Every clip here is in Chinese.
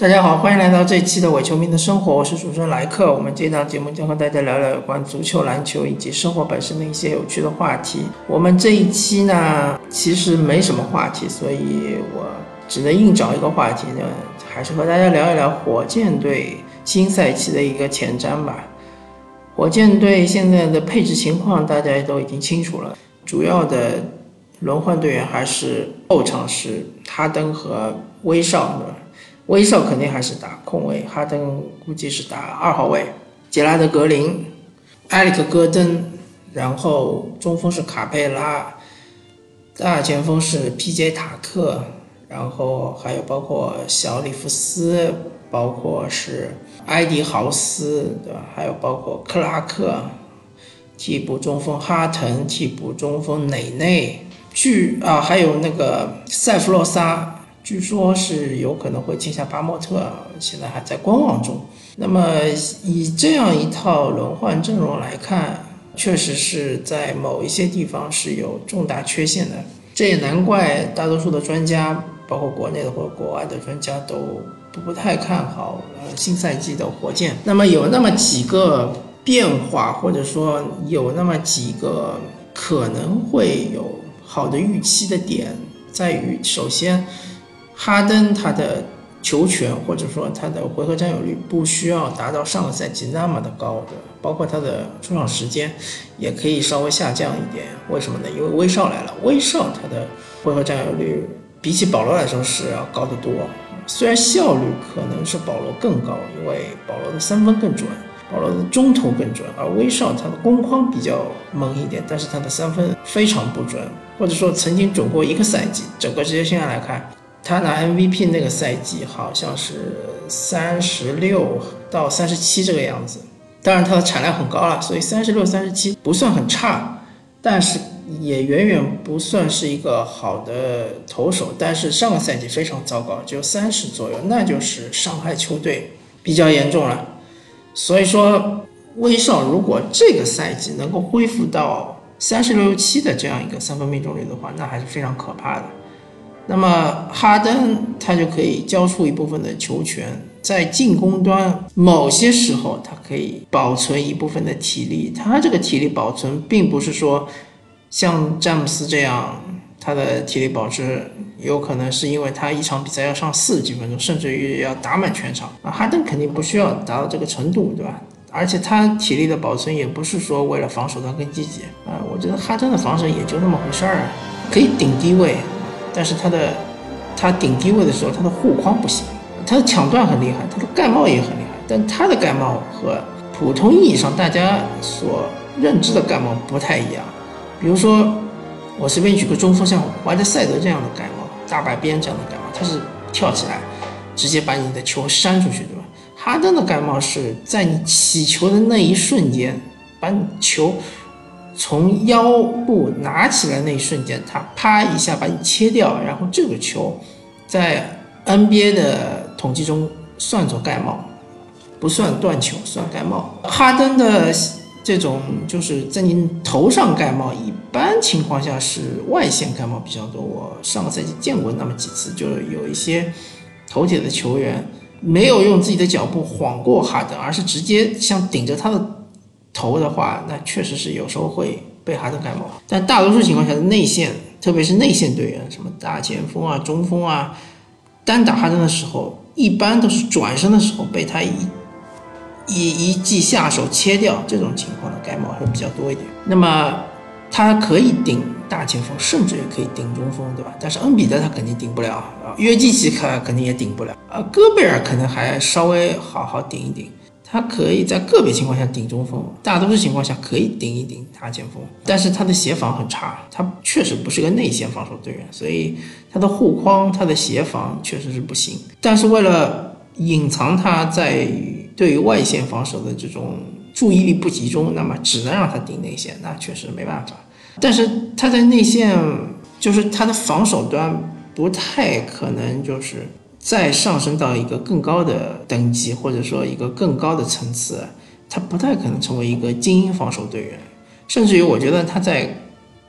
大家好，欢迎来到这一期的伪球迷的生活，我是主持人莱克。我们这档节目将和大家聊聊有关足球、篮球以及生活本身的一些有趣的话题。我们这一期呢，其实没什么话题，所以我只能硬找一个话题呢，还是和大家聊一聊火箭队新赛季的一个前瞻吧。火箭队现在的配置情况大家都已经清楚了，主要的轮换队员还是后场是哈登和威少。威少肯定还是打控卫，哈登估计是打二号位，杰拉德格林、埃里克戈登，然后中锋是卡佩拉，大前锋是 PJ 塔克，然后还有包括小里弗斯，包括是埃迪豪斯，对吧？还有包括克拉克，替补中锋哈腾，替补中锋内内，据啊，还有那个塞弗洛萨。据说是有可能会签下巴莫特，现在还在观望中。那么以这样一套轮换阵容来看，确实是在某一些地方是有重大缺陷的。这也难怪大多数的专家，包括国内的或国外的专家，都不太看好呃新赛季的火箭。那么有那么几个变化，或者说有那么几个可能会有好的预期的点，在于首先。哈登他的球权或者说他的回合占有率不需要达到上个赛季那么的高的，包括他的出场时间也可以稍微下降一点。为什么呢？因为威少来了，威少他的回合占有率比起保罗来说是要高得多。虽然效率可能是保罗更高，因为保罗的三分更准，保罗的中投更准，而威少他的攻框比较猛一点，但是他的三分非常不准，或者说曾经准过一个赛季。整个职业生涯来看。他拿 MVP 那个赛季好像是三十六到三十七这个样子，当然他的产量很高了，所以三十六、三十七不算很差，但是也远远不算是一个好的投手。但是上个赛季非常糟糕，只有三十左右，那就是伤害球队比较严重了。所以说，威少如果这个赛季能够恢复到三十六七的这样一个三分命中率的话，那还是非常可怕的。那么哈登他就可以交出一部分的球权，在进攻端某些时候他可以保存一部分的体力。他这个体力保存并不是说像詹姆斯这样，他的体力保持有可能是因为他一场比赛要上四十几分钟，甚至于要打满全场。啊，哈登肯定不需要达到这个程度，对吧？而且他体力的保存也不是说为了防守端更积极啊。我觉得哈登的防守也就那么回事儿，可以顶低位。但是他的，他顶低位的时候，他的护框不行，他的抢断很厉害，他的盖帽也很厉害，但他的盖帽和普通意义上大家所认知的盖帽不太一样。比如说，我随便举个中锋，像怀特塞德这样的盖帽，大白边这样的盖帽，他是跳起来直接把你的球扇出去，对吧？哈登的盖帽是在你起球的那一瞬间，把你球。从腰部拿起来那一瞬间，他啪一下把你切掉，然后这个球在 NBA 的统计中算作盖帽，不算断球，算盖帽。哈登的这种就是在您头上盖帽，一般情况下是外线盖帽比较多。我上个赛季见过那么几次，就是有一些头铁的球员没有用自己的脚步晃过哈登，而是直接像顶着他的。头的话，那确实是有时候会被哈登盖帽，但大多数情况下的内线，特别是内线队员，什么大前锋啊、中锋啊，单打哈登的时候，一般都是转身的时候被他一一一记下手切掉，这种情况的盖帽会比较多一点。那么他可以顶大前锋，甚至也可以顶中锋，对吧？但是恩比德他肯定顶不了，约基奇他肯定也顶不了啊，戈贝尔可能还稍微好好顶一顶。他可以在个别情况下顶中锋，大多数情况下可以顶一顶大前锋，但是他的协防很差，他确实不是个内线防守队员，所以他的护框、他的协防确实是不行。但是为了隐藏他在对于外线防守的这种注意力不集中，那么只能让他顶内线，那确实没办法。但是他在内线，就是他的防守端不太可能就是。再上升到一个更高的等级，或者说一个更高的层次，他不太可能成为一个精英防守队员。甚至于，我觉得他在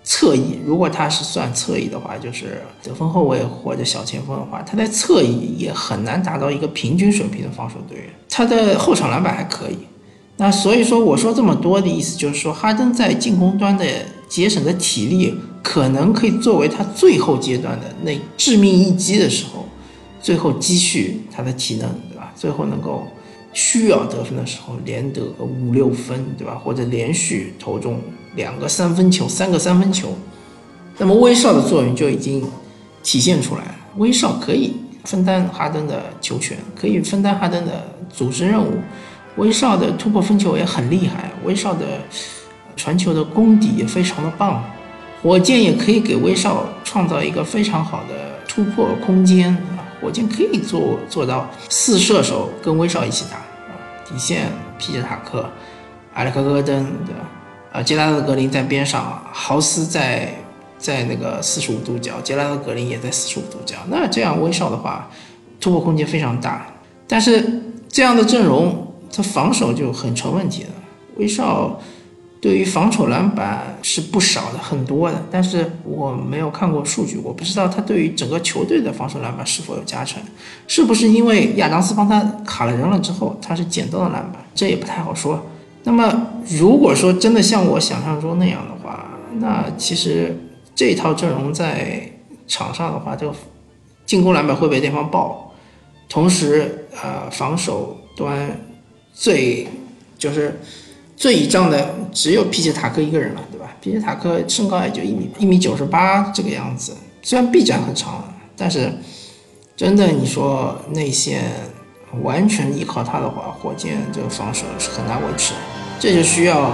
侧翼，如果他是算侧翼的话，就是得分后卫或者小前锋的话，他在侧翼也很难达到一个平均水平的防守队员。他的后场篮板还可以。那所以说，我说这么多的意思就是说，哈登在进攻端的节省的体力，可能可以作为他最后阶段的那致命一击的时候，最后积蓄他的体能，对吧？最后能够需要得分的时候，连得个五六分，对吧？或者连续投中两个三分球、三个三分球，那么威少的作用就已经体现出来了。威少可以分担哈登的球权，可以分担哈登的组织任务。威少的突破分球也很厉害，威少的传球的功底也非常的棒，火箭也可以给威少创造一个非常好的突破空间！火箭可以做做到四射手跟威少一起打啊，底线皮杰塔克、埃里克戈登对吧？啊，杰拉德格林在边上，豪斯在在那个四十五度角，杰拉德格林也在四十五度角，那这样威少的话突破空间非常大，但是这样的阵容。他防守就很成问题了。威少对于防守篮板是不少的，很多的，但是我没有看过数据，我不知道他对于整个球队的防守篮板是否有加成，是不是因为亚当斯帮他卡了人了之后，他是捡到了篮板，这也不太好说。那么如果说真的像我想象中那样的话，那其实这套阵容在场上的话，这个进攻篮板会被对方爆，同时呃防守端。最就是最倚仗的只有皮杰塔克一个人了，对吧？皮杰塔克身高也就一米一米九十八这个样子，虽然臂展很长，但是真的你说内线完全依靠他的话，火箭这个防守是很难维持。这就需要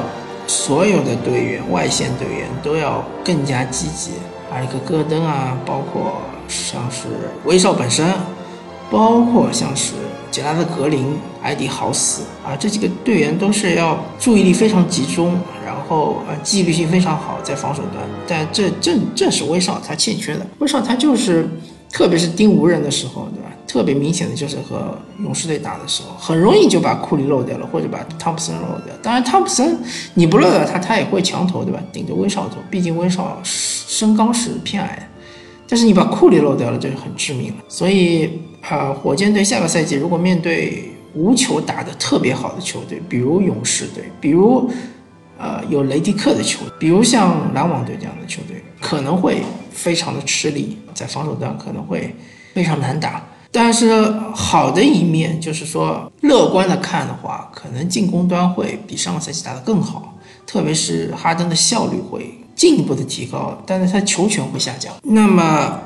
所有的队员，外线队员都要更加积极，埃里克戈登啊，包括像是威少本身，包括像是。杰拉德·格林、埃迪·豪斯啊，这几个队员都是要注意力非常集中，然后呃纪律性非常好，在防守端。但这正正是威少他欠缺的。威少他就是，特别是盯无人的时候，对吧？特别明显的就是和勇士队打的时候，很容易就把库里漏掉了，或者把汤普森漏掉。当然，汤普森你不漏掉他，他也会强投，对吧？顶着威少投，毕竟威少身高是偏矮的。但是你把库里漏掉了，就很致命了。所以。啊，火箭队下个赛季如果面对无球打得特别好的球队，比如勇士队，比如呃有雷迪克的球队，比如像篮网队这样的球队，可能会非常的吃力，在防守端可能会非常难打。但是好的一面就是说，乐观的看的话，可能进攻端会比上个赛季打得更好，特别是哈登的效率会进一步的提高，但是他球权会下降。那么。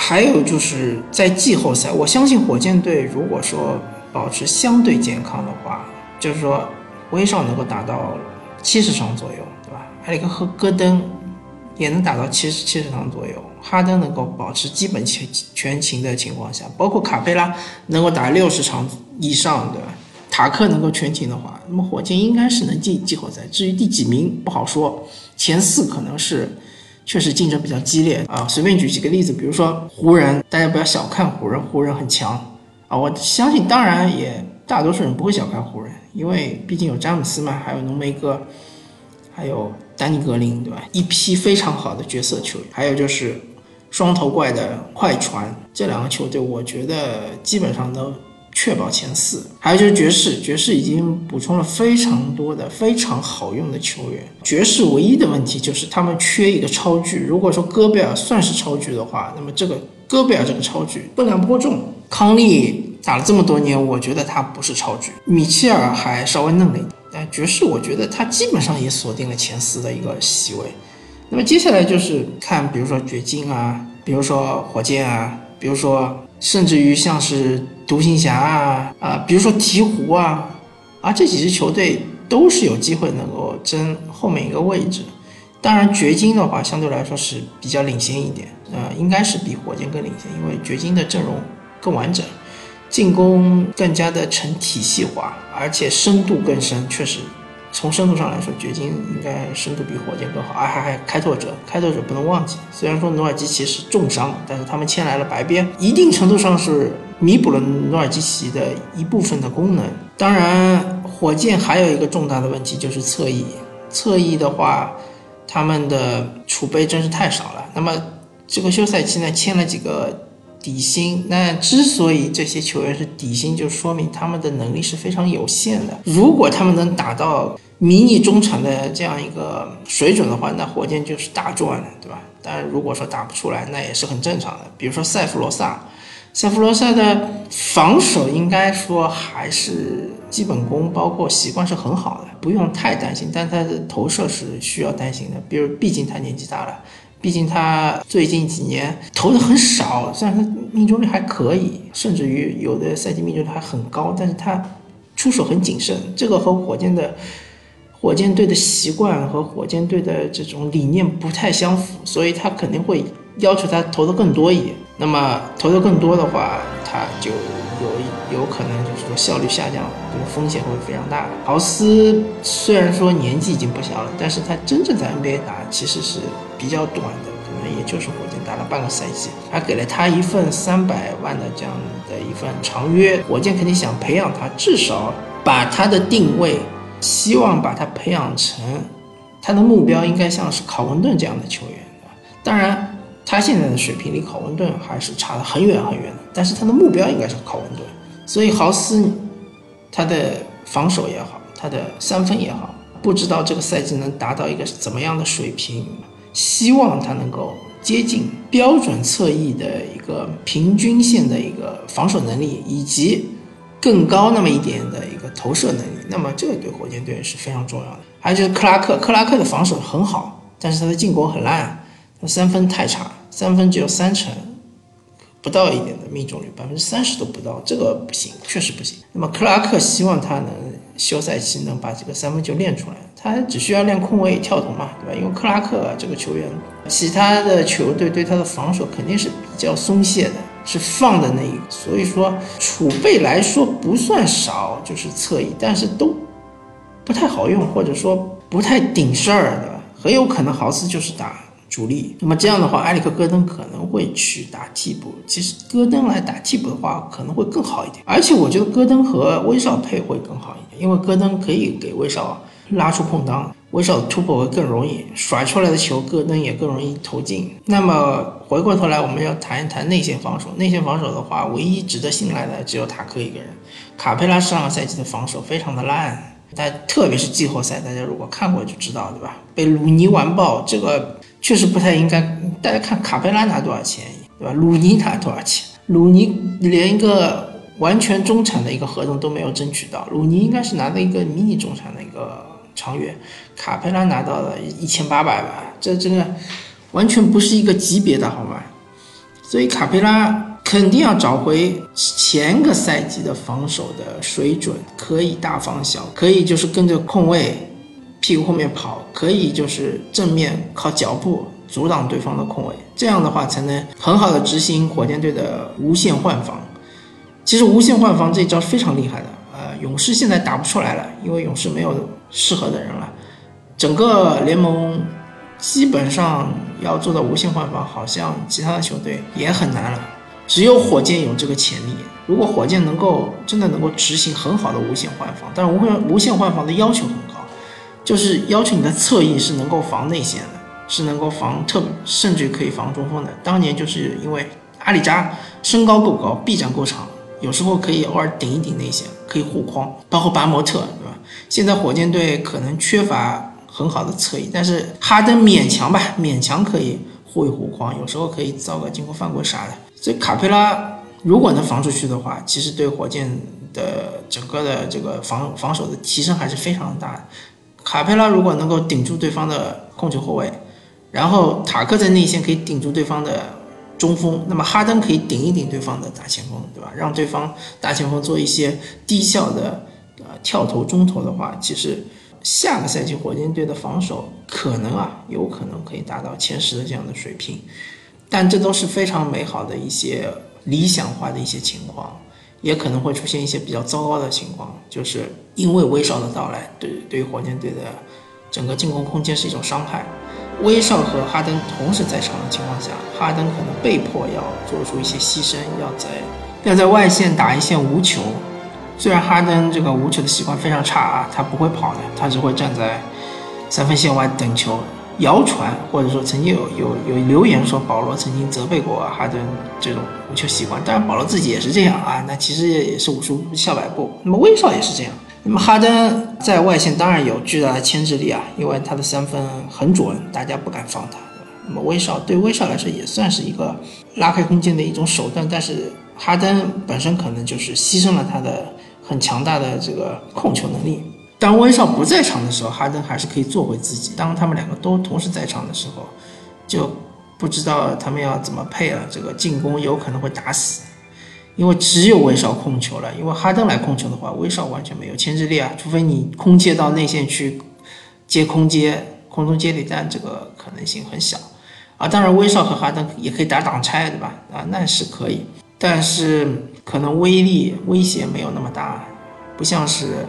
还有就是在季后赛，我相信火箭队如果说保持相对健康的话，就是说威少能够达到七十场左右，对吧？埃里克和戈登也能达到七十七十场左右，哈登能够保持基本全全勤的情况下，包括卡佩拉能够打六十场以上，对吧？塔克能够全勤的话，那么火箭应该是能进季后赛。至于第几名不好说，前四可能是。确实竞争比较激烈啊！随便举几个例子，比如说湖人，大家不要小看湖人，湖人很强啊！我相信，当然也大多数人不会小看湖人，因为毕竟有詹姆斯嘛，还有浓眉哥，还有丹尼格林，对吧？一批非常好的角色球员，还有就是双头怪的快船，这两个球队，我觉得基本上都。确保前四，还有就是爵士，爵士已经补充了非常多的非常好用的球员。爵士唯一的问题就是他们缺一个超巨。如果说戈贝尔算是超巨的话，那么这个戈贝尔这个超巨分量颇重。康利打了这么多年，我觉得他不是超巨。米切尔还稍微嫩了一点，但爵士我觉得他基本上也锁定了前四的一个席位。那么接下来就是看，比如说掘金啊，比如说火箭啊，比如说甚至于像是。独行侠啊啊，比如说鹈鹕啊，啊这几支球队都是有机会能够争后面一个位置。当然，掘金的话相对来说是比较领先一点，呃，应该是比火箭更领先，因为掘金的阵容更完整，进攻更加的成体系化，而且深度更深，确实。从深度上来说，掘金应该深度比火箭更好。啊，还还开拓者，开拓者不能忘记。虽然说努尔基奇是重伤，但是他们签来了白边，一定程度上是弥补了努尔基奇的一部分的功能。当然，火箭还有一个重大的问题就是侧翼。侧翼的话，他们的储备真是太少了。那么这个休赛期呢，签了几个底薪。那之所以这些球员是底薪，就说明他们的能力是非常有限的。如果他们能达到迷你中产的这样一个水准的话，那火箭就是大赚了，对吧？但如果说打不出来，那也是很正常的。比如说塞弗罗萨，塞弗罗萨的防守应该说还是基本功，包括习惯是很好的，不用太担心。但他的投射是需要担心的，比如毕竟他年纪大了，毕竟他最近几年投的很少，虽然他命中率还可以，甚至于有的赛季命中率还很高，但是他出手很谨慎，这个和火箭的。火箭队的习惯和火箭队的这种理念不太相符，所以他肯定会要求他投的更多一点。那么投的更多的话，他就有有可能就是说效率下降，这个风险会非常大。豪斯虽然说年纪已经不小了，但是他真正在 NBA 打其实是比较短的，可能也就是火箭打了半个赛季，还给了他一份三百万的这样的一份长约。火箭肯定想培养他，至少把他的定位。希望把他培养成，他的目标应该像是考文顿这样的球员。当然，他现在的水平离考文顿还是差得很远很远的。但是他的目标应该是考文顿。所以豪斯，他的防守也好，他的三分也好，不知道这个赛季能达到一个怎么样的水平。希望他能够接近标准侧翼的一个平均线的一个防守能力，以及。更高那么一点的一个投射能力，那么这个对火箭队是非常重要的。还有就是克拉克，克拉克的防守很好，但是他的进攻很烂，他三分太差，三分只有三成，不到一点的命中率，百分之三十都不到，这个不行，确实不行。那么克拉克希望他能休赛期能把这个三分球练出来，他只需要练空位跳投嘛，对吧？因为克拉克这个球员，其他的球队对他的防守肯定是比较松懈的。是放的那一个，所以说储备来说不算少，就是侧翼，但是都不太好用，或者说不太顶事儿的，很有可能豪斯就是打主力。那么这样的话，埃里克戈登可能会去打替补。其实戈登来打替补的话，可能会更好一点。而且我觉得戈登和威少配会更好一点，因为戈登可以给威少拉出空档。威少突破会更容易，甩出来的球戈登也更容易投进。那么回过头来，我们要谈一谈内线防守。内线防守的话，唯一值得信赖的只有塔克一个人。卡佩拉上个赛季的防守非常的烂，但特别是季后赛，大家如果看过就知道，对吧？被鲁尼完爆，这个确实不太应该。大家看卡佩拉拿多少钱，对吧？鲁尼拿多少钱？鲁尼连一个完全中产的一个合同都没有争取到，鲁尼应该是拿的一个迷你中产的一个。长远，卡佩拉拿到了一千八百万，这真的完全不是一个级别的，好吗？所以卡佩拉肯定要找回前个赛季的防守的水准，可以大防小，可以就是跟着控卫屁股后面跑，可以就是正面靠脚步阻挡对方的控卫，这样的话才能很好的执行火箭队的无限换防。其实无限换防这一招非常厉害的，呃，勇士现在打不出来了，因为勇士没有。适合的人了，整个联盟基本上要做到无限换防，好像其他的球队也很难了。只有火箭有这个潜力。如果火箭能够真的能够执行很好的无限换防，但是无限无限换防的要求很高，就是要求你的侧翼是能够防内线的，是能够防特，甚至可以防中锋的。当年就是因为阿里扎身高够高，臂展够长，有时候可以偶尔顶一顶内线，可以护框，包括巴莫特。对吧现在火箭队可能缺乏很好的侧翼，但是哈登勉强吧，勉强可以护一护框，有时候可以造个进攻犯规啥的。所以卡佩拉如果能防出去的话，其实对火箭的整个的这个防防守的提升还是非常大的。卡佩拉如果能够顶住对方的控球后卫，然后塔克在内线可以顶住对方的中锋，那么哈登可以顶一顶对方的大前锋，对吧？让对方大前锋做一些低效的呃。跳投中投的话，其实下个赛季火箭队的防守可能啊，有可能可以达到前十的这样的水平，但这都是非常美好的一些理想化的一些情况，也可能会出现一些比较糟糕的情况，就是因为威少的到来，对对于火箭队的整个进攻空间是一种伤害。威少和哈登同时在场的情况下，哈登可能被迫要做出一些牺牲，要在要在外线打一线无球。虽然哈登这个无球的习惯非常差啊，他不会跑的，他只会站在三分线外等球。谣传或者说曾经有有有留言说保罗曾经责备过哈登这种无球习惯，当然保罗自己也是这样啊，那其实也是武术笑百步。那么威少也是这样。那么哈登在外线当然有巨大的牵制力啊，因为他的三分很准，大家不敢放他。那么威少对威少来说也算是一个拉开空间的一种手段，但是哈登本身可能就是牺牲了他的很强大的这个控球能力。当威少不在场的时候，哈登还是可以做回自己。当他们两个都同时在场的时候，就不知道他们要怎么配了。这个进攻有可能会打死，因为只有威少控球了。因为哈登来控球的话，威少完全没有牵制力啊，除非你空切到内线去接空接、空中接力，但这个可能性很小啊。当然，威少和哈登也可以打挡拆，对吧？啊，那是可以，但是可能威力威胁没有那么大，不像是。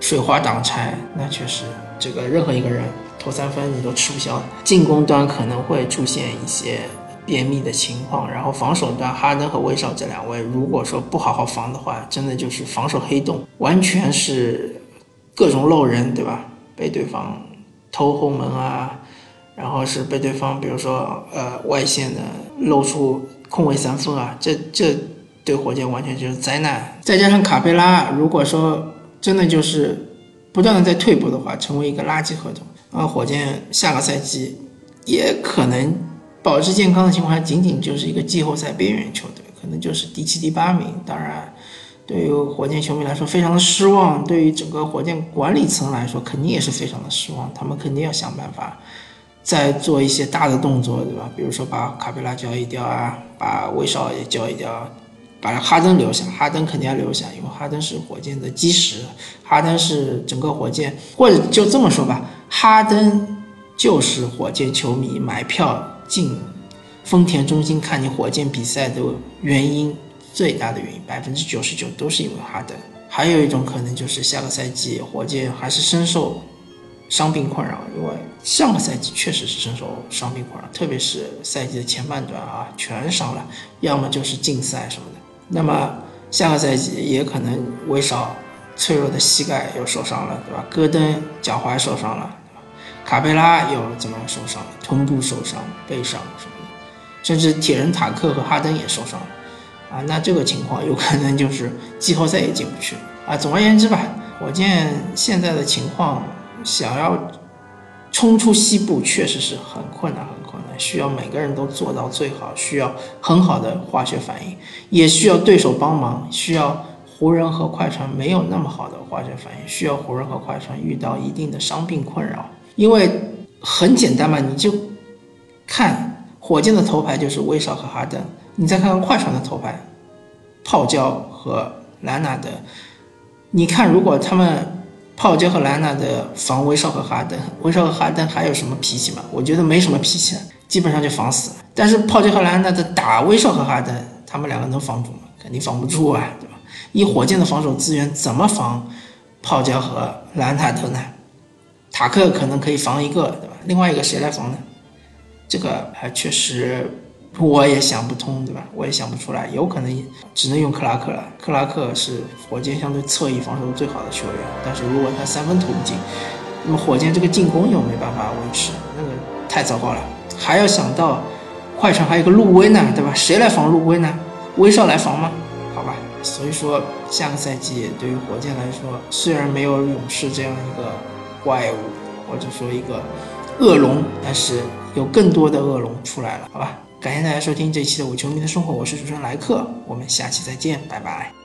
水花挡拆，那确实，这个任何一个人投三分你都吃不消。进攻端可能会出现一些便秘的情况，然后防守端，哈登和威少这两位，如果说不好好防的话，真的就是防守黑洞，完全是各种漏人，对吧？被对方偷后门啊，然后是被对方，比如说呃外线的露出空位三分啊，这这对火箭完全就是灾难。再加上卡佩拉，如果说。真的就是不断的在退步的话，成为一个垃圾合同啊！火箭下个赛季也可能保持健康的情况下，仅仅就是一个季后赛边缘球队，可能就是第七、第八名。当然，对于火箭球迷来说非常的失望，对于整个火箭管理层来说肯定也是非常的失望。他们肯定要想办法再做一些大的动作，对吧？比如说把卡佩拉交易掉啊，把威少也交易掉。把哈登留下，哈登肯定要留下，因为哈登是火箭的基石，哈登是整个火箭，或者就这么说吧，哈登就是火箭球迷买票进丰田中心看你火箭比赛的原因，最大的原因，百分之九十九都是因为哈登。还有一种可能就是下个赛季火箭还是深受伤病困扰，因为上个赛季确实是深受伤病困扰，特别是赛季的前半段啊，全伤了，要么就是禁赛什么的。那么下个赛季也可能威少脆弱的膝盖又受伤了，对吧？戈登脚踝受伤了，卡佩拉又怎么样受伤了？臀部受伤、背伤什么的，甚至铁人塔克和哈登也受伤了，啊，那这个情况有可能就是季后赛也进不去啊。总而言之吧，火箭现在的情况想要冲出西部确实是很困难。需要每个人都做到最好，需要很好的化学反应，也需要对手帮忙，需要湖人和快船没有那么好的化学反应，需要湖人和快船遇到一定的伤病困扰。因为很简单嘛，你就看火箭的头牌就是威少和哈登，你再看看快船的头牌，泡椒和兰纳德，你看如果他们。泡椒和兰纳德防威少和哈登，威少和哈登还有什么脾气吗？我觉得没什么脾气了。基本上就防死了，但是炮杰和莱昂纳德打威少和哈登，他们两个能防住吗？肯定防不住啊，对吧？以火箭的防守资源，怎么防炮杰和莱昂纳德呢？塔克可能可以防一个，对吧？另外一个谁来防呢？这个还确实我也想不通，对吧？我也想不出来，有可能只能用克拉克了。克拉克是火箭相对侧翼防守最好的球员，但是如果他三分投不进，那么火箭这个进攻又没办法维持，那个太糟糕了。还要想到，快船还有个路威呢，对吧？谁来防路威呢？威少来防吗？好吧，所以说下个赛季对于火箭来说，虽然没有勇士这样一个怪物，或者说一个恶龙，但是有更多的恶龙出来了，好吧？感谢大家收听这一期的《我球迷的生活》，我是主持人莱克，我们下期再见，拜拜。